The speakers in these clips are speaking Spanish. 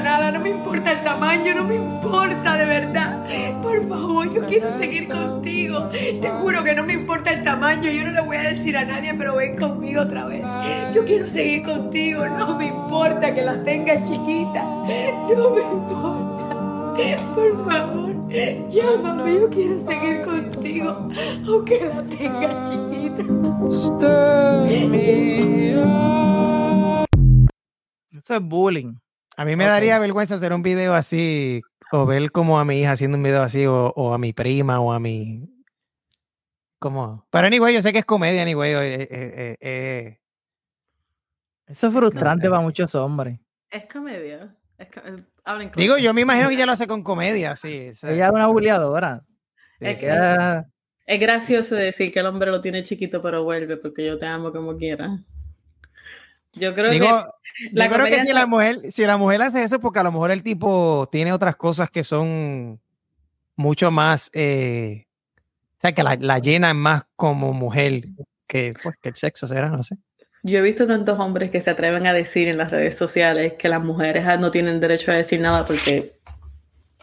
nada, no me importa el tamaño, no me importa de verdad. Por favor, yo quiero seguir contigo. Te juro que no me importa el tamaño, yo no le voy a decir a nadie, pero ven conmigo otra vez. Yo quiero seguir contigo, no me importa que la tenga chiquita, no me importa. Por favor, llámame, yo quiero seguir contigo, aunque la tenga chiquita. Eso es bullying. A mí me daría vergüenza hacer un video así, o ver como a mi hija haciendo un video así, o, o a mi prima, o a mi... Como... Pero anyway, yo sé que es comedia, anyway. eh, eh, eh, eh, Eso es frustrante sé. para muchos hombres. Es comedia. Es co- hablen Digo, yo me imagino que ella lo hace con comedia, sí. o sea, Ella es una bulleadora. sí, Es Ella- gracioso decir que el hombre lo tiene chiquito, pero vuelve porque yo te amo como quiera. Yo creo Digo, que la yo creo que si la mujer, si la mujer hace eso, porque a lo mejor el tipo tiene otras cosas que son mucho más, eh, o sea, que la, la llenan más como mujer que, pues, que el sexo será, no sé. yo he visto tantos hombres que se atreven a decir en las redes sociales que las mujeres ah, no tienen derecho a decir nada porque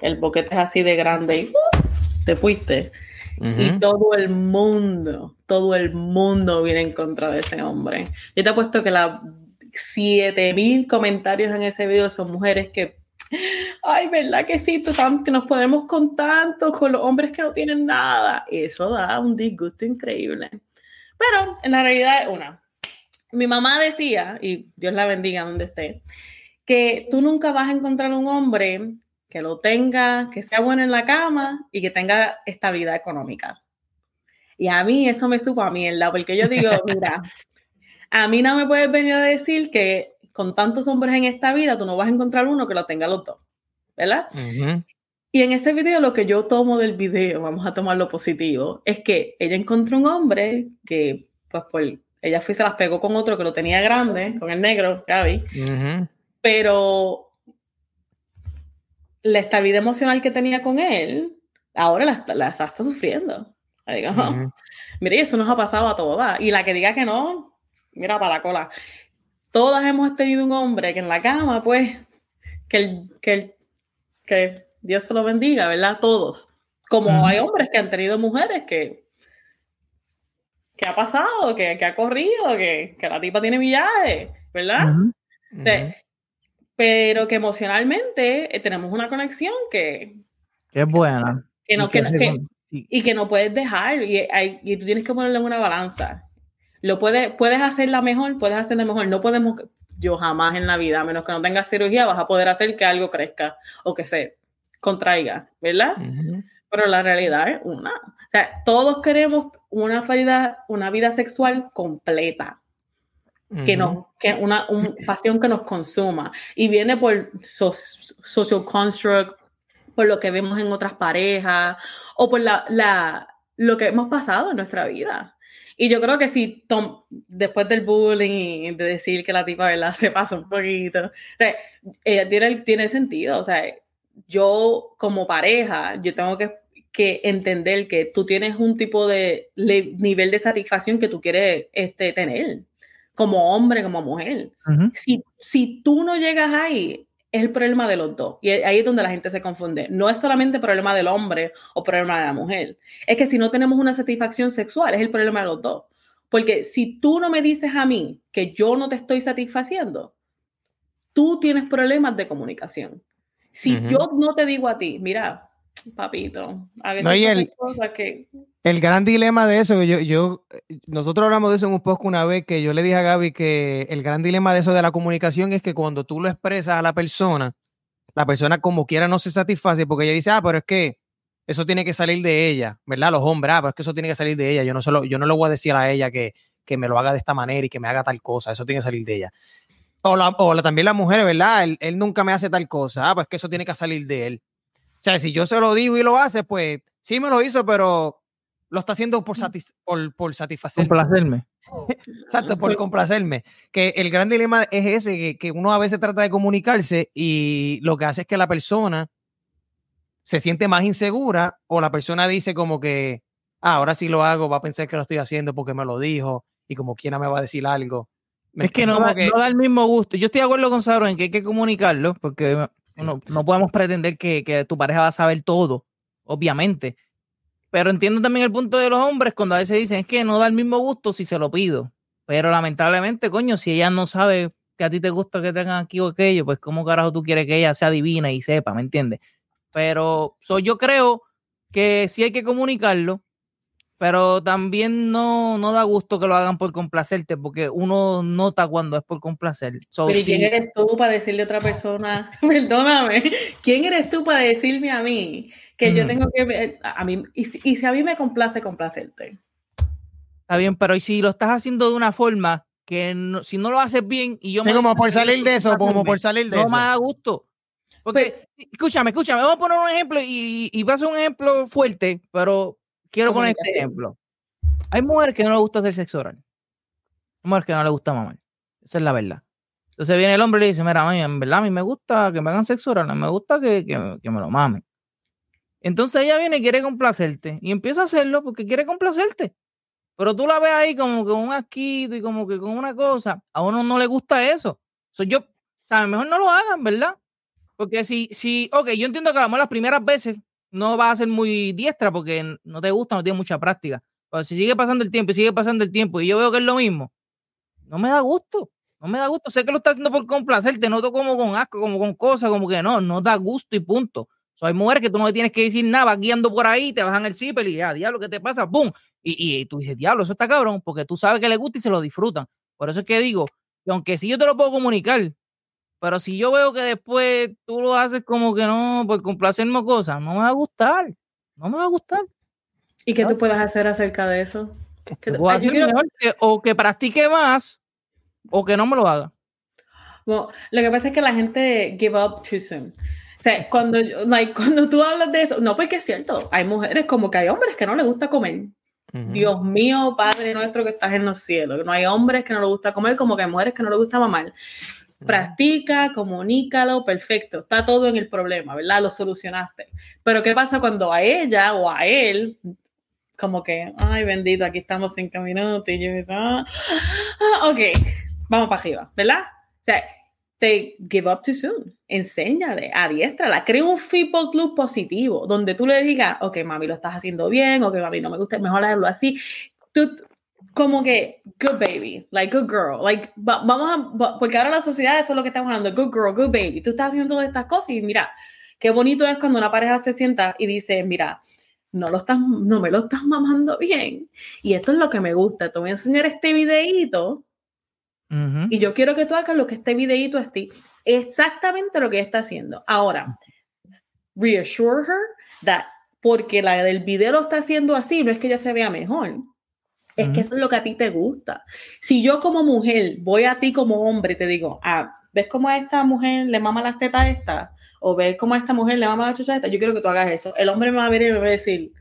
el boquete es así de grande y ¡uh! te fuiste. Y todo el mundo, todo el mundo viene en contra de ese hombre. Yo te apuesto que las 7000 comentarios en ese video son mujeres que, ay, ¿verdad que sí? Que nos podemos con tanto, con los hombres que no tienen nada. Eso da un disgusto increíble. Pero en la realidad es una. Mi mamá decía, y Dios la bendiga donde esté, que tú nunca vas a encontrar un hombre que lo tenga, que sea bueno en la cama y que tenga estabilidad económica. Y a mí eso me supo a mierda, porque yo digo, mira, a mí no me puedes venir a decir que con tantos hombres en esta vida tú no vas a encontrar uno que lo tenga los dos, ¿verdad? Ujú. Y en ese video lo que yo tomo del video, vamos a tomar lo positivo, es que ella encontró un hombre que, pues, por, ella fue y se las pegó con otro que lo tenía grande, con el negro, Gaby, Ujú. pero la estabilidad emocional que tenía con él, ahora la, está- la está, está sufriendo. Digo, "Oh, Ujú. mire, eso nos ha pasado a todas. Y la que diga que no, mira para la cola. Todas hemos tenido un hombre que en la cama, pues, que, el, que, el- que Dios se lo bendiga, ¿verdad? Todos. Como hay hombres que han tenido mujeres que, que ha pasado, que, que ha corrido, que, que la tipa tiene viaje, ¿verdad? Sí. Pero que emocionalmente eh, tenemos una conexión que, Que es buena. que no, Y que, y- que no puedes dejar y, hay- y tú tienes que ponerlo en una balanza. Lo puedes, puedes hacerla mejor, puedes hacerla mejor. No podemos, yo jamás en la vida, a menos que no tengas cirugía, vas a poder hacer que algo crezca o que se contraiga, ¿verdad? Pero la realidad es una. O sea, todos queremos una vida, una vida sexual completa que, nos, que una un pasión que nos consuma y viene por so- social construct, por lo que vemos en otras parejas o por la, la, lo que hemos pasado en nuestra vida. Y yo creo que si Tom, después del bullying y de decir que la tipa ¿verdad? se pasa un poquito, o sea, ella tiene, tiene sentido. O sea, yo como pareja, yo tengo que, que entender que tú tienes un tipo de le- nivel de satisfacción que tú quieres este, tener como hombre, como mujer. Si, si tú no llegas ahí, es el problema de los dos. Y ahí es donde la gente se confunde. No es solamente problema del hombre o problema de la mujer. Es que si no tenemos una satisfacción sexual, es el problema de los dos. Porque si tú no me dices a mí que yo no te estoy satisfaciendo, tú tienes problemas de comunicación. Si yo no te digo a ti, mira, papito, a veces No, y el- cosas que El gran dilema de eso, yo, yo, nosotros hablamos de eso en un poco una vez que yo le dije a Gaby que el gran dilema de eso de la comunicación es que cuando tú lo expresas a la persona, la persona como quiera no se satisface porque ella dice, ah, pero es que eso tiene que salir de ella, ¿verdad? Los hombres, ah, pero es que eso tiene que salir de ella. Yo no, se lo- yo no le voy a decir a ella que, que me lo haga de esta manera y que me haga tal cosa, eso tiene que salir de ella. O, la, o la- también la mujer, ¿verdad? Él, él nunca me hace tal cosa, ah, pues que eso tiene que salir de él. O sea, si yo se lo digo y lo hace, pues sí me lo hizo, pero lo está haciendo por, satis- por, por satisfacer. Complacerme. Exacto, por complacerme. Que el gran dilema es ese, que, que uno a veces trata de comunicarse y lo que hace es que la persona se siente más insegura o la persona dice como que, ah, ahora sí lo hago, va a pensar que lo estoy haciendo porque me lo dijo y como quiera me va a decir algo. Me- Es que no, como da, no da el mismo gusto. Yo estoy de acuerdo con Sabro en que hay que comunicarlo, porque No, no podemos pretender que, que tu pareja va a saber todo, obviamente. Pero entiendo también el punto de los hombres cuando a veces dicen que no da el mismo gusto si se lo pido. Pero lamentablemente, coño, si ella no sabe que a ti te gusta que tengan aquí o aquello, pues cómo carajo tú quieres que ella sea divina y sepa, ¿me entiendes? Pero so, yo creo que sí hay que comunicarlo, pero también no, no da gusto que lo hagan por complacerte, porque uno nota cuando es por complacer. So, Pero ¿y sí, quién eres tú para decirle a otra persona? Perdóname. ¿Quién eres tú para decirme a mí que yo Ujú. tengo que ver- a mí y si, y si a mí me complace complacerte? Está bien, pero ¿y si lo estás haciendo de una forma que no- si no lo haces bien y yo Sí, como por salir de eso, como por salir de no eso. me da gusto. Porque, escúchame, escúchame, vamos a poner un ejemplo y, y va a ser un ejemplo fuerte, pero quiero poner este ejemplo. Hay mujeres que no les gusta hacer sexo oral. Hay mujeres que no les gusta mamar. Esa es la verdad. Entonces viene el hombre y le dice, mira, mami, en verdad a mí me gusta que me hagan sexo oral, me gusta que, que- que me lo mamen. Entonces ella viene y quiere complacerte y empieza a hacerlo porque quiere complacerte. Pero tú la ves ahí como que un asquito y como que con una cosa. A uno no le gusta eso. So, yo, ¿sabes? Mejor no lo hagan, ¿verdad? Porque si, si, ok, yo entiendo que a lo mejor las primeras veces no vas a ser muy diestra porque no te gusta, no tienes mucha práctica. Pero si sigue pasando el tiempo y sigue pasando el tiempo y yo veo que es lo mismo, no me da gusto. No me da gusto. Sé que lo estás haciendo por complacerte, noto como con asco, como con cosas, como que no, no da gusto y punto. So, hay mujeres que tú no le tienes que decir nada, vas guiando por ahí, te bajan el zipper y ya, diablo, ¿qué te pasa? ¡Pum! Y, y tú dices, diablo, eso está cabrón, porque tú sabes que le gusta y se lo disfrutan. Por eso es que digo, que aunque sí yo te lo puedo comunicar, pero si yo veo que después tú lo haces como que no, por complacerme o cosas, no me va a gustar. No me va a gustar. ¿Y qué tú puedes hacer acerca de eso? ¿Qué Lo tú- puedo yo hacer quiero- mejor que- o que practique más o que no me lo haga. Bueno, lo que pasa es que la gente give up too soon. O sea, cuando, like, cuando tú hablas de eso, no, porque es cierto, hay mujeres como que hay hombres que no les gusta comer. Dios mío, Padre nuestro que estás en los cielos. No hay hombres que no les gusta comer, como que hay mujeres que no les gusta mamar. Practica, comunícalo, perfecto. Está todo en el problema, ¿verdad? Lo solucionaste. Pero ¿qué pasa cuando a ella o a él, como que, ay, bendito, aquí estamos cinco minutos y yo digo, ah, ah, ok, vamos para arriba, ¿verdad? O sea, te give up too soon. Enséñale, adiéstrala, crea un feedback loop positivo, donde tú le digas, ok, mami, lo estás haciendo bien, ok, mami, no me gusta, mejor hacerlo así. Tú, como que, good baby, like good girl, like, va- vamos a, va- porque ahora la sociedad, esto es lo que estamos hablando, good girl, good baby, tú estás haciendo todas estas cosas y mira, qué bonito es cuando una pareja se sienta y dice, mira, no, lo estás, no me lo estás mamando bien. Y esto es lo que me gusta. Te voy a enseñar este videíto Ujú. y yo quiero que tú hagas lo que este videíto es ti. Exactamente lo que está haciendo. Ahora, reassure her that porque la del video lo está haciendo así, no es que ella se vea mejor. Es que eso es lo que a ti te gusta. Si yo como mujer voy a ti como hombre y te digo, ah, ¿ves cómo a esta mujer le mama las tetas a esta? O ¿ves cómo a esta mujer le mama la chucha a esta? Yo quiero que tú hagas eso. El hombre me va a ver y me va a decir,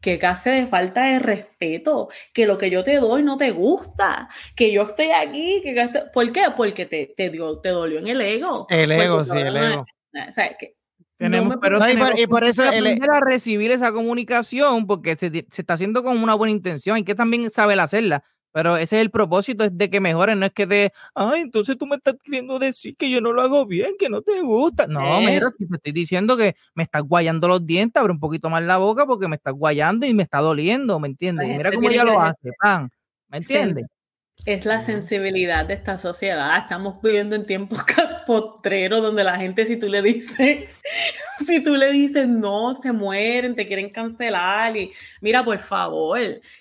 que clase de falta de respeto, que lo que yo te doy no te gusta, que yo estoy aquí, que ¿por qué? Porque te, te, dio, te dolió en el ego. El ego, sí, el ego. O sea, que Tenemos, no pero No, y por- y eso que el- aprender a recibir esa comunicación porque se, se está haciendo con una buena intención. Hay que también saber hacerla. Pero ese es el propósito, es de que mejoren, no es que te, ay, entonces tú me estás queriendo decir que yo no lo hago bien, que no te gusta. No, Eh. mira, si te estoy diciendo que me estás guayando los dientes, abre un poquito más la boca porque me estás guayando y me está doliendo, ¿me entiendes? Y mira gente cómo ella lo hace, pan, ¿me entiendes? es la sensibilidad de esta sociedad. Estamos viviendo en tiempos potreros donde la gente, si tú le dices, si tú le dices no, se mueren, te quieren cancelar y mira, por favor,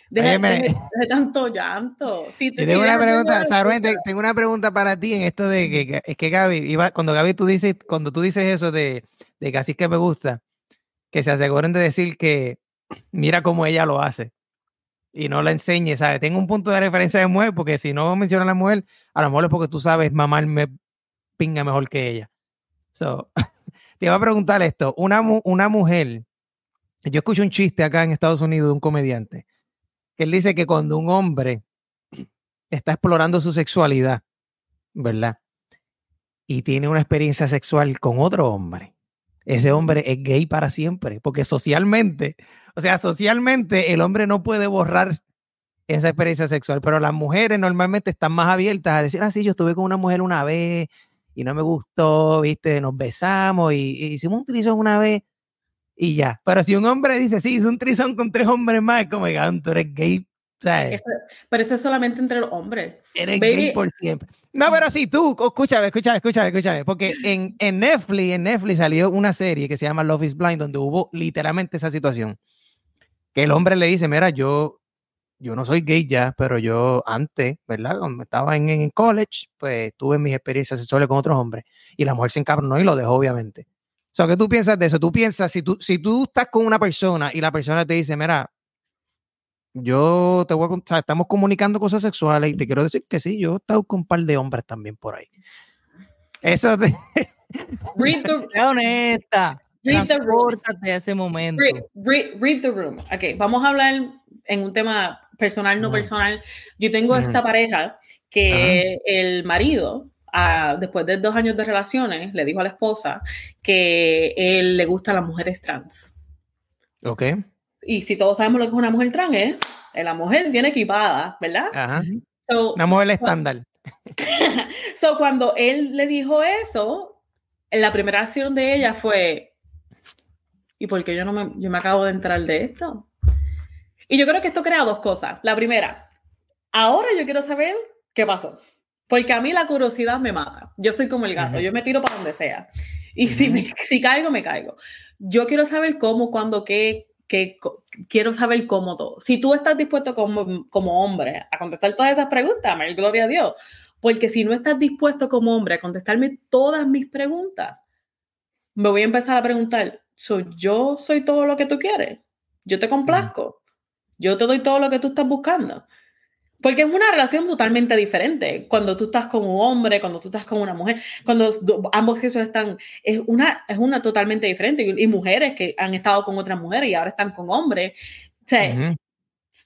deja, deja tanto llanto. Si te tengo si una de pregunta, Saruen, te- tengo una pregunta para ti en esto de que, que- es que Gaby, iba, cuando Gaby tú dices, cuando tú dices eso de, de que así es que me gusta, que se aseguren de decir que mira cómo ella lo hace y no la enseñe, ¿sabes? Tengo un punto de referencia de mujer, porque si no menciona a la mujer, a lo mejor es porque tú sabes mamarme pinga mejor que ella. So, te iba a preguntar esto, una, una mujer, yo escucho un chiste acá en Estados Unidos de un comediante, que él dice que cuando un hombre está explorando su sexualidad, ¿verdad? Y tiene una experiencia sexual con otro hombre. Ese hombre es gay para siempre, porque socialmente, o sea, socialmente el hombre no puede borrar esa experiencia sexual, pero las mujeres normalmente están más abiertas a decir, ah, sí, yo estuve con una mujer una vez y no me gustó, viste, nos besamos y, y hicimos un trisón una vez y ya. Pero si un hombre dice, sí, hice un trisón con tres hombres más, es como, "Ah, tú eres gay. ¿sabes? Eso- pero eso es solamente entre los hombres. Eres Baby- gay por siempre. No, pero sí, tú, escúchame, escúchame, escúchame, escúchame. Porque en, en Netflix, en Netflix salió una serie que se llama Love is Blind, donde hubo literalmente esa situación. Que el hombre le dice, mira, yo, yo no soy gay ya, pero yo antes, ¿verdad? Cuando estaba en, en college, pues tuve mis experiencias sexuales con otros hombres. Y la mujer se encabronó y lo dejó, obviamente. O sea, ¿qué tú piensas de eso? Tú piensas, si tú, si tú estás con una persona y la persona te dice, mira, yo te voy a contar, estamos comunicando cosas sexuales y te quiero decir que sí, yo he estado con un par de hombres también por ahí. Eso de, Read the, honesta. read the room. Ese momento. Read, read- read the room. Ok, vamos a hablar en un tema personal, no personal. Yo tengo esta pareja que el marido, después de dos años de relaciones, le dijo a la esposa que él le gustan las mujeres trans. ok. Y si todos sabemos lo que es una mujer trans, es eh, la mujer viene equipada, ¿verdad? Ajá. So, Una mujer estándar. so, cuando él le dijo eso, la primera acción de ella fue, ¿y por qué yo no me, yo me acabo de entrar de esto? Y yo creo que esto crea dos cosas. La primera, ahora yo quiero saber qué pasó. Porque a mí la curiosidad me mata. Yo soy como el gato, yo me tiro para donde sea. Y si, Ujú. me- si caigo, me caigo. Yo quiero saber cómo, cuándo, qué, qué, quiero saber cómo todo. Si tú estás dispuesto como, como hombre a contestar todas esas preguntas, Amén, gloria a Dios. Porque si no estás dispuesto como hombre a contestarme todas mis preguntas, me voy a empezar a preguntar, ¿soy yo soy todo lo que tú quieres? ¿Yo te complazco? ¿Yo te doy todo lo que tú estás buscando? Porque es una relación totalmente diferente cuando tú estás con un hombre, cuando tú estás con una mujer, cuando do- ambos sexos están, es una, es una totalmente diferente. Y, y mujeres que han estado con otras mujeres y ahora están con hombres. O sea, Ujú.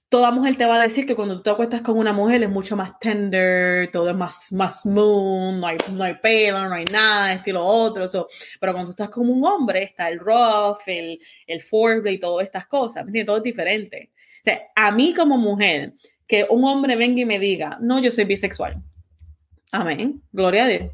toda mujer te va a decir que cuando tú te acuestas con una mujer es mucho más tender, todo es más, más smooth, no hay, no hay pelo, no hay nada, estilo otro. so, pero cuando tú estás con un hombre, está el rough, el, el foreplay, todas estas cosas, ¿me entiendes? Todo es diferente. Sea, a mí como mujer, que un hombre venga y me diga, no, yo soy bisexual. Amén. Gloria a Dios.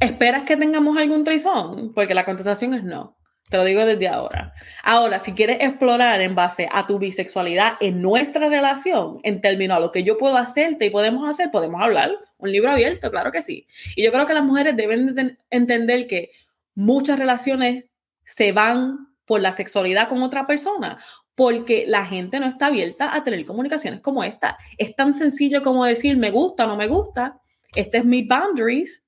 ¿Esperas que tengamos algún trisón? Porque la contestación es no. Te lo digo desde ahora. Ahora, si quieres explorar en base a tu bisexualidad en nuestra relación, en términos a lo que yo puedo hacerte y podemos hacer, podemos hablar. Un libro abierto, claro que sí. Y yo creo que las mujeres deben de ten- entender que muchas relaciones se van por la sexualidad con otra persona, porque la gente no está abierta a tener comunicaciones como esta. Es tan sencillo como decir me gusta, no me gusta, este es mis boundaries,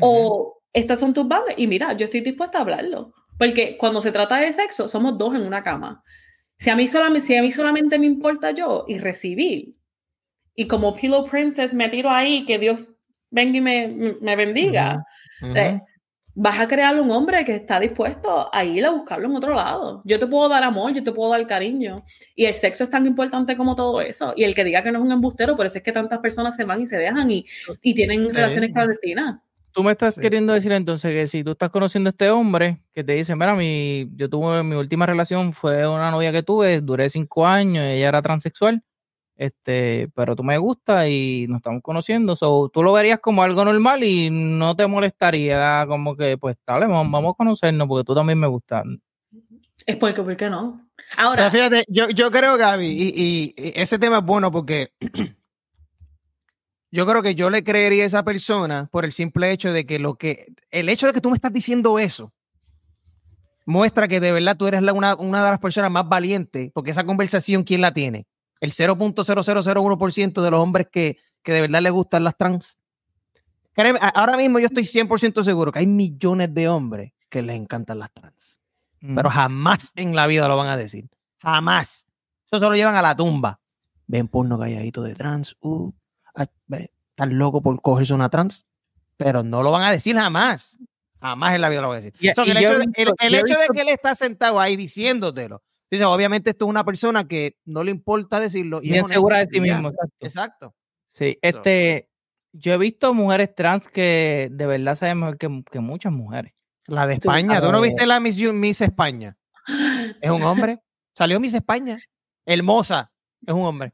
o estas son tus boundaries. Y mira, yo estoy dispuesta a hablarlo. Porque cuando se trata de sexo, somos dos en una cama. Si a mí solamente, si a mí solamente me importa yo y recibir, y como Pillow Princess me tiro ahí, que Dios venga y me, me bendiga, eh, vas a crear un hombre que está dispuesto a ir a buscarlo en otro lado. Yo te puedo dar amor, yo te puedo dar cariño. Y el sexo es tan importante como todo eso. Y el que diga que no es un embustero, por eso es que tantas personas se van y se dejan y, y tienen Sí. relaciones clandestinas. Tú me estás Sí. queriendo decir entonces que si tú estás conociendo a este hombre que te dice, mira, mi, yo tuve mi última relación fue una novia que tuve, duré cinco años, ella era transexual, este, pero tú me gusta y nos estamos conociendo, so, tú lo verías como algo normal y no te molestaría como que, pues, dale, vamos, vamos a conocernos porque tú también me gustas. Es porque, ¿por qué no? Pero Ahora, fíjate, yo, yo creo, Gaby, y, y- y ese tema es bueno porque yo creo que yo le creería a esa persona por el simple hecho de que lo que, el hecho de que tú me estás diciendo eso, muestra que de verdad tú eres la- una, una de las personas más valientes, porque esa conversación, ¿quién la tiene? El 0.0001% de los hombres que, que de verdad le gustan las trans. Créeme, ahora mismo yo estoy 100% seguro que hay millones de hombres que les encantan las trans pero jamás en la vida lo van a decir. Jamás. Eso se lo llevan a la tumba. Ven porno calladito de trans. Uh, están locos por cogerse una trans. Pero no lo van a decir jamás. Jamás en la vida lo van a decir. So, el hecho, he de, el- hecho de que él está sentado ahí diciéndotelo. Dice, obviamente esto es una persona que no le importa decirlo. Y es bien segura de sí mismo. exacto. Exacto. Sí, este, yo he visto mujeres trans que de verdad saben mejor que, que muchas mujeres. La de España. ¿Tú no viste la Miss, Miss España? Es un hombre. Salió Miss España. Hermosa. Es un hombre.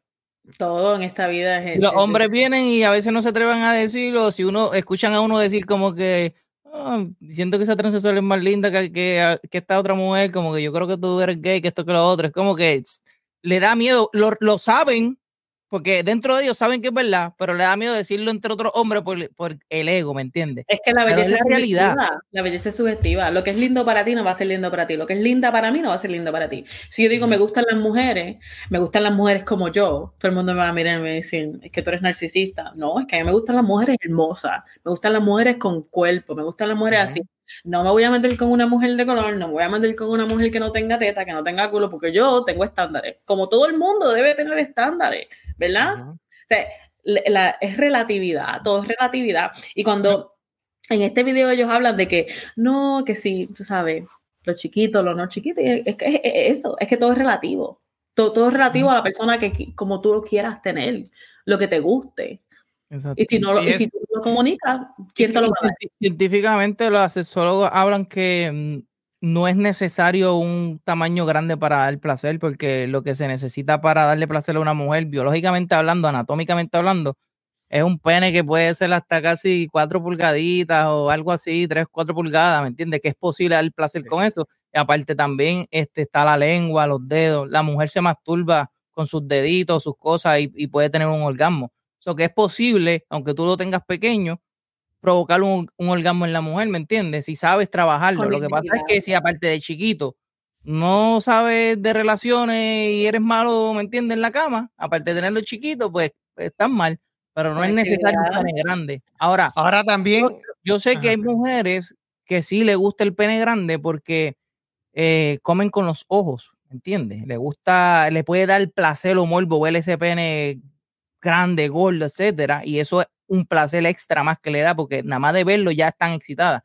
Todo en esta vida es... Los es- hombres es- vienen y a veces no se atreven a decirlo. Si uno escuchan a uno decir como que "Ah, siento que esa transexual es más linda que, que, que esta otra mujer, como que yo creo que tú eres gay, que esto que lo otro, como que le da miedo, lo, lo saben, porque dentro de ellos saben que es verdad, pero le da miedo decirlo entre otros hombres por, por el ego, ¿me entiendes? Es que la Pero es belleza la es realidad. La belleza es subjetiva. Lo que es lindo para ti no va a ser lindo para ti. Lo que es linda para mí no va a ser lindo para ti. Si yo digo me gustan las mujeres, me gustan las mujeres como yo, todo el mundo me va a mirar y me decir, es que tú eres narcisista. No, es que a mí me gustan las mujeres hermosas, me gustan las mujeres con cuerpo, me gustan las mujeres así. No me voy a meter con una mujer de color, no me voy a meter con una mujer que no tenga teta, que no tenga culo, porque yo tengo estándares. Como todo el mundo debe tener estándares, ¿verdad? O sea, la- es relatividad, todo es relatividad. Y cuando en este video ellos hablan de que no, que sí, tú sabes, lo chiquito, lo no chiquito, y es, que es, es eso, es que todo es relativo. Todo, todo es relativo a la persona que como tú lo quieras tener, lo que te guste. Y si no lo, Y y si es- tú lo comunicas, ¿quién te lo va a dar? Científicamente los sexólogos hablan que mm, no es necesario un tamaño grande para dar placer, porque lo que se necesita para darle placer a una mujer, biológicamente hablando, anatómicamente hablando, es un pene que puede ser hasta casi cuatro pulgaditas o algo así, tres, cuatro pulgadas, ¿me entiendes? Que es posible dar placer con eso. Y aparte también este, está la lengua, los dedos. La mujer se masturba con sus deditos, sus cosas y, y puede tener un orgasmo. Eso que es posible, aunque tú lo tengas pequeño, provocar un, un orgasmo en la mujer, ¿me entiendes? Si sabes trabajarlo. Lo que pasa es que si aparte de chiquito no sabes de relaciones y eres malo, ¿me entiendes? En la cama, aparte de tenerlo chiquito, pues estás mal. Pero no es necesario Conectividad. pene grande. Ahora, Ahora también, yo sé que hay mujeres que sí le gusta el pene grande porque eh, comen con los ojos, ¿me entiendes? Le gusta, le puede dar placer o morbo ver ese pene grande, gordo, etcétera, y eso es un placer extra más que le da porque nada más de verlo ya están excitadas.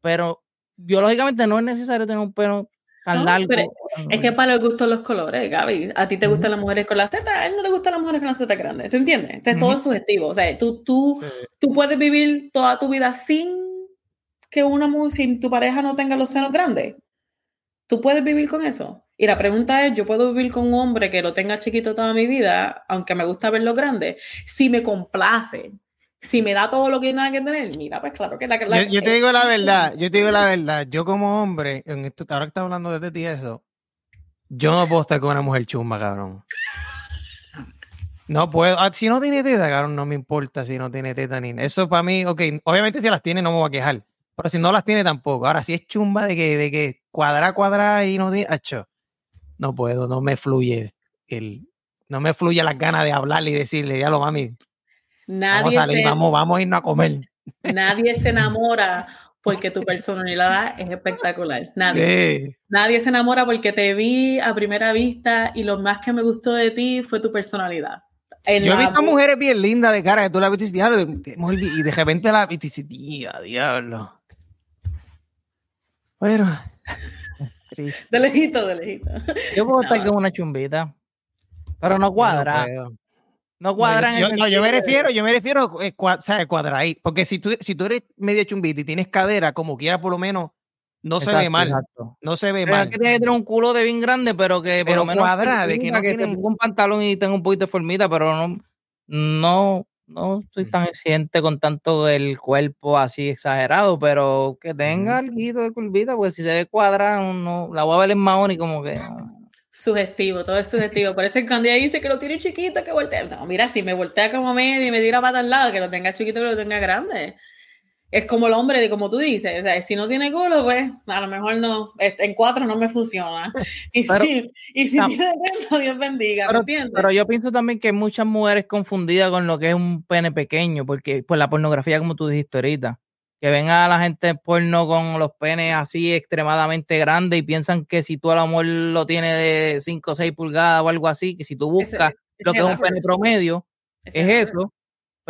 Pero biológicamente no es necesario tener un pelo tan No, largo. Es que para los gustos los colores, Gaby. A ti te gustan las mujeres con las tetas, a él no le gustan las mujeres con las tetas grandes. ¿Tú entiendes? Entonces todo Ujú. es subjetivo. O sea, tú, tú, tú puedes vivir toda tu vida sin que una sin tu pareja no tenga los senos grandes. Tú puedes vivir con eso. Y la pregunta es, ¿yo puedo vivir con un hombre que lo tenga chiquito toda mi vida, aunque me gusta verlo grande? Si me complace, si me da todo lo que nada que tener, mira, pues claro que la... la- yo, yo te digo la verdad, yo te digo la verdad, yo como hombre, en esto, ahora que estás hablando de ti y eso, yo no puedo estar con una mujer chumba, cabrón. No puedo. Ah, Si no tiene teta, cabrón, no me importa si no tiene teta ni Eso para mí, ok, obviamente si las tiene no me voy a quejar. Pero si no las tiene tampoco. Ahora, si es chumba de que, de que cuadra, cuadra y no tiene. No puedo, no me fluye el. No me fluye las ganas de hablarle y decirle, ya lo mami, vamos nadie a salir, se- vamos, vamos a irnos a comer. Nadie se enamora porque tu personalidad es espectacular. Nadie. Sí. Nadie se enamora porque te vi a primera vista y lo más que me gustó de ti fue tu personalidad. En Yo he visto mujeres bien lindas de cara que tú la ves y y de repente la viste y dices, "Día, diablo. Triste. De lejito, de lejito. Yo puedo estar con una chumbita, pero no cuadra. Yo no. No cuadra. No, en yo, no, yo me refiero, yo me refiero, eh, cua- ¿sabes? Cuadraí. Porque si tú, si tú eres medio chumbita y tienes cadera, como quiera, por lo menos, no se ve mal. exacto. No se ve Pero mal. que tiene que tener un culo de bien grande, pero que por Pero lo menos cuadra, de que no que te tiene- ponga un pantalón y tenga un poquito de formita, pero no, no, no soy tan exigente con tanto el cuerpo así exagerado, pero que tenga algo de curvita, porque si se ve cuadrada, no, la voy a ver en mahón y como que ah, Sugestivo, todo es sugestivo. Por eso cuando ella dice que lo tiene chiquito, que voltea. No, mira, si me voltea como medio y me tira para al lado, que lo tenga chiquito, que lo tenga grande. Es como el hombre, de como tú dices. O sea, si no tiene culo, pues a lo mejor no. En cuatro no me funciona. Y Pero- si, y si no. tiene teta, Dios bendiga, ¿me Pero, entiendes? pero yo pienso también que hay muchas mujeres confundidas con lo que es un pene pequeño, porque por la pornografía, como tú dijiste ahorita, que ven a la gente porno con los penes así extremadamente grandes y piensan que si tú al amor lo tienes de 5 o 6 pulgadas o algo así, que si tú buscas ese lo que es un pene promedio, Ese es eso.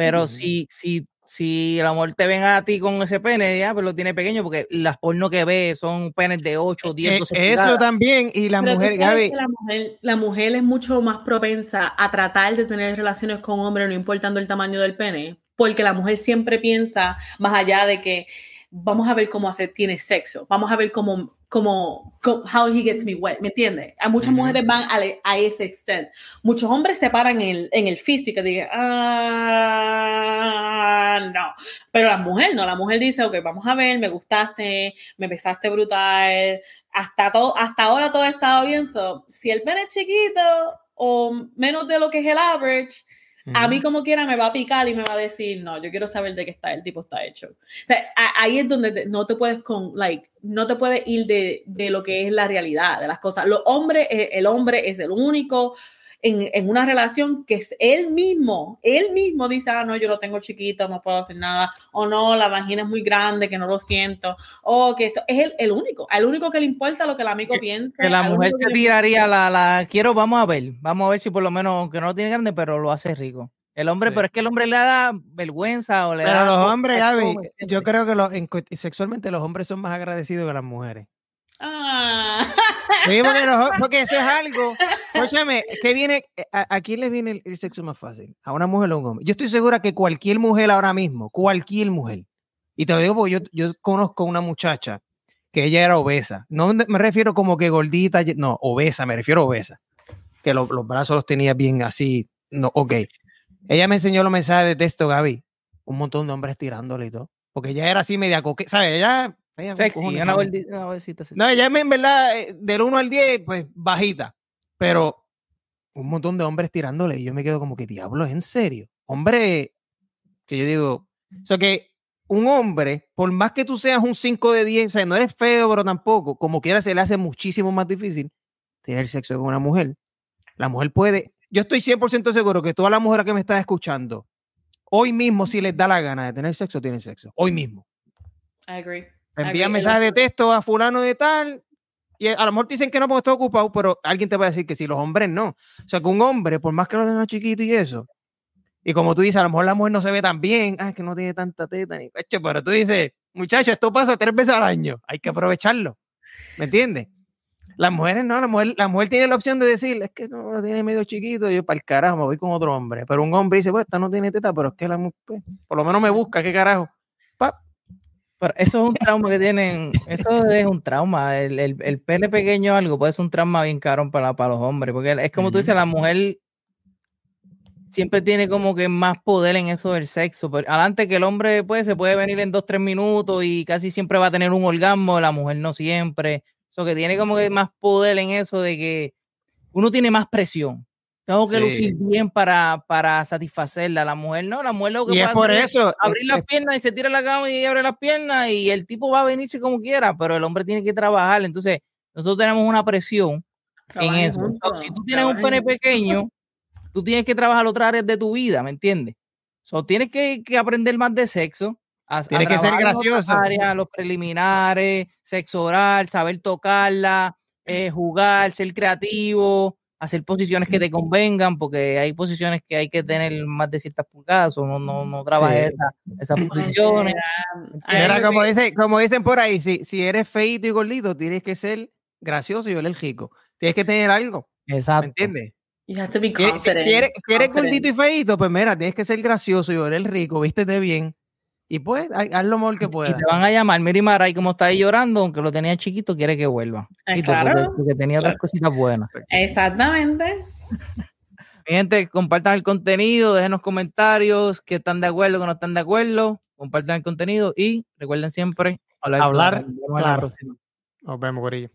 Pero si, si, si el amor te ven a ti con ese pene, ya, pues lo tiene pequeño, porque las porno que ves son penes de 8, 10, Eh, 12 eso pulgadas. también, y la Pero mujer, Gaby, que la mujer, la mujer es mucho más propensa a tratar de tener relaciones con hombres, no importando el tamaño del pene, porque la mujer siempre piensa más allá de que vamos a ver cómo hacer, tiene sexo, vamos a ver cómo, como, co- how he gets me wet, ¿me entiendes? A muchas mujeres van a, a ese extent. Muchos hombres se paran en el, en el físico, digan, ah, no. Pero la mujer no, la mujer dice, ok, vamos a ver, me gustaste, me besaste brutal, hasta, todo, hasta ahora todo ha estado bien. So, si el pene es chiquito o menos de lo que es el average, a mí como quiera me va a picar y me va a decir, no, yo quiero saber de qué está el tipo está hecho. O sea, a- ahí es donde te- no te puedes con, like, no te puedes ir de, de lo que es la realidad de las cosas. Los hombres, eh, el hombre es el único en, en una relación que es él mismo, él mismo dice, ah, no, yo lo tengo chiquito, no puedo hacer nada, o no, la vagina es muy grande, que no lo siento, o que esto es el, el único, al único que le importa lo que el amigo piensa. Que la mujer se tiraría la, la quiero, vamos a ver, vamos a ver si por lo menos, aunque no lo tiene grande, pero lo hace rico. El hombre, Sí. pero es que el hombre le da vergüenza o le Pero da. los cosa, hombres, es Gaby, ¿me yo creo que los, sexualmente los hombres son más agradecidos que las mujeres. Ah. Sí, porque, eso es algo. Escúchame, ¿qué viene? ¿A, a quién le viene el, el sexo más fácil? ¿A una mujer o a un hombre? Yo estoy segura que cualquier mujer ahora mismo, cualquier mujer, y te lo digo porque yo, yo conozco una muchacha que ella era obesa. No me refiero como que gordita, no, obesa, me refiero a obesa. Que lo- los brazos los tenía bien así. No, ok. Ella me enseñó los mensajes de texto, Gaby. Un montón de hombres tirándole y todo. Porque ella era así media coque, ¿sabes? Ella. Ella Sexy, cojones, una gordita, una bolsita sexy. No, ella en verdad, eh, del 1 al 10, pues bajita. Pero un montón de hombres tirándole y yo me quedo como que diablo, ¿en serio? Hombre, que yo digo, o sea que un hombre, por más que tú seas un 5 de 10, o sea, no eres feo, pero tampoco, como quiera se le hace muchísimo más difícil tener sexo con una mujer. La mujer puede, yo estoy 100% seguro que todas las mujeres que me están escuchando, hoy mismo si les da la gana de tener sexo, tienen sexo. Hoy mismo. I agree. Envían mensajes de texto a fulano de tal y a lo mejor te dicen que no porque está ocupado, pero alguien te va a decir que sí, los hombres no. O sea, que un hombre, por más que lo tenga chiquito y eso, y como tú dices, a lo mejor la mujer no se ve tan bien, ah, es que no tiene tanta teta ni pecho, pero tú dices, muchacho, esto pasa tres veces al año, hay que aprovecharlo. ¿Me entiendes? Las mujeres no, la mujer, la mujer tiene la opción de decir, es que no lo tiene medio chiquito, yo para el carajo me voy con otro hombre. Pero un hombre dice, pues esta no tiene teta, pero es que la mujer, pues, por lo menos me busca, ¿qué carajo? Pero eso es un trauma que tienen, eso es un trauma. El, el, el pene pequeño o algo puede ser un trauma bien caro para, para los hombres, porque es como tú dices, la mujer siempre tiene como que más poder en eso del sexo. Pero adelante que el hombre pues se puede venir en dos, tres minutos y casi siempre va a tener un orgasmo, la mujer no siempre. Eso que tiene como que más poder en eso de que uno tiene más presión. Tengo que Sí. lucir bien para, para satisfacerla. La mujer no, la mujer lo que y es por eso. abrir las piernas y se tira la cama y abre las piernas y el tipo va a venirse como quiera, pero el hombre tiene que trabajar. Entonces, nosotros tenemos una presión en eso. si tú tienes un pene pequeño, tú tienes que trabajar otras áreas de tu vida, ¿me entiendes? So, tienes que, que aprender más de sexo. a- a Tienes que ser gracioso. áreas, los preliminares, sexo oral, saber tocarla, eh, jugar, ser creativo, hacer posiciones que te convengan, porque hay posiciones que hay que tener más de ciertas pulgadas, o no, no, no trabajes Sí. esa- esas posiciones. Agree. como, dice, como dicen por ahí, si, si eres feito y gordito, tienes que ser gracioso y oler rico. Tienes que tener algo, ¿me Exacto. entiendes? You have to be Si, eres, si eres gordito y feito, pues mira, tienes que ser gracioso y oler rico, vístete bien. Y pues, ha- haz lo mejor que Y puedas. te van a llamar, Miri Maray, como está ahí llorando, aunque lo tenía chiquito, quiere que vuelva. Ah, claro. porque, porque tenía otras cositas buenas. Exactamente. Mi gente, compartan el contenido, déjenos comentarios, que están de acuerdo, que no están de acuerdo, compartan el contenido y recuerden siempre hablar, Hablar claro. Nos vemos, Corillo.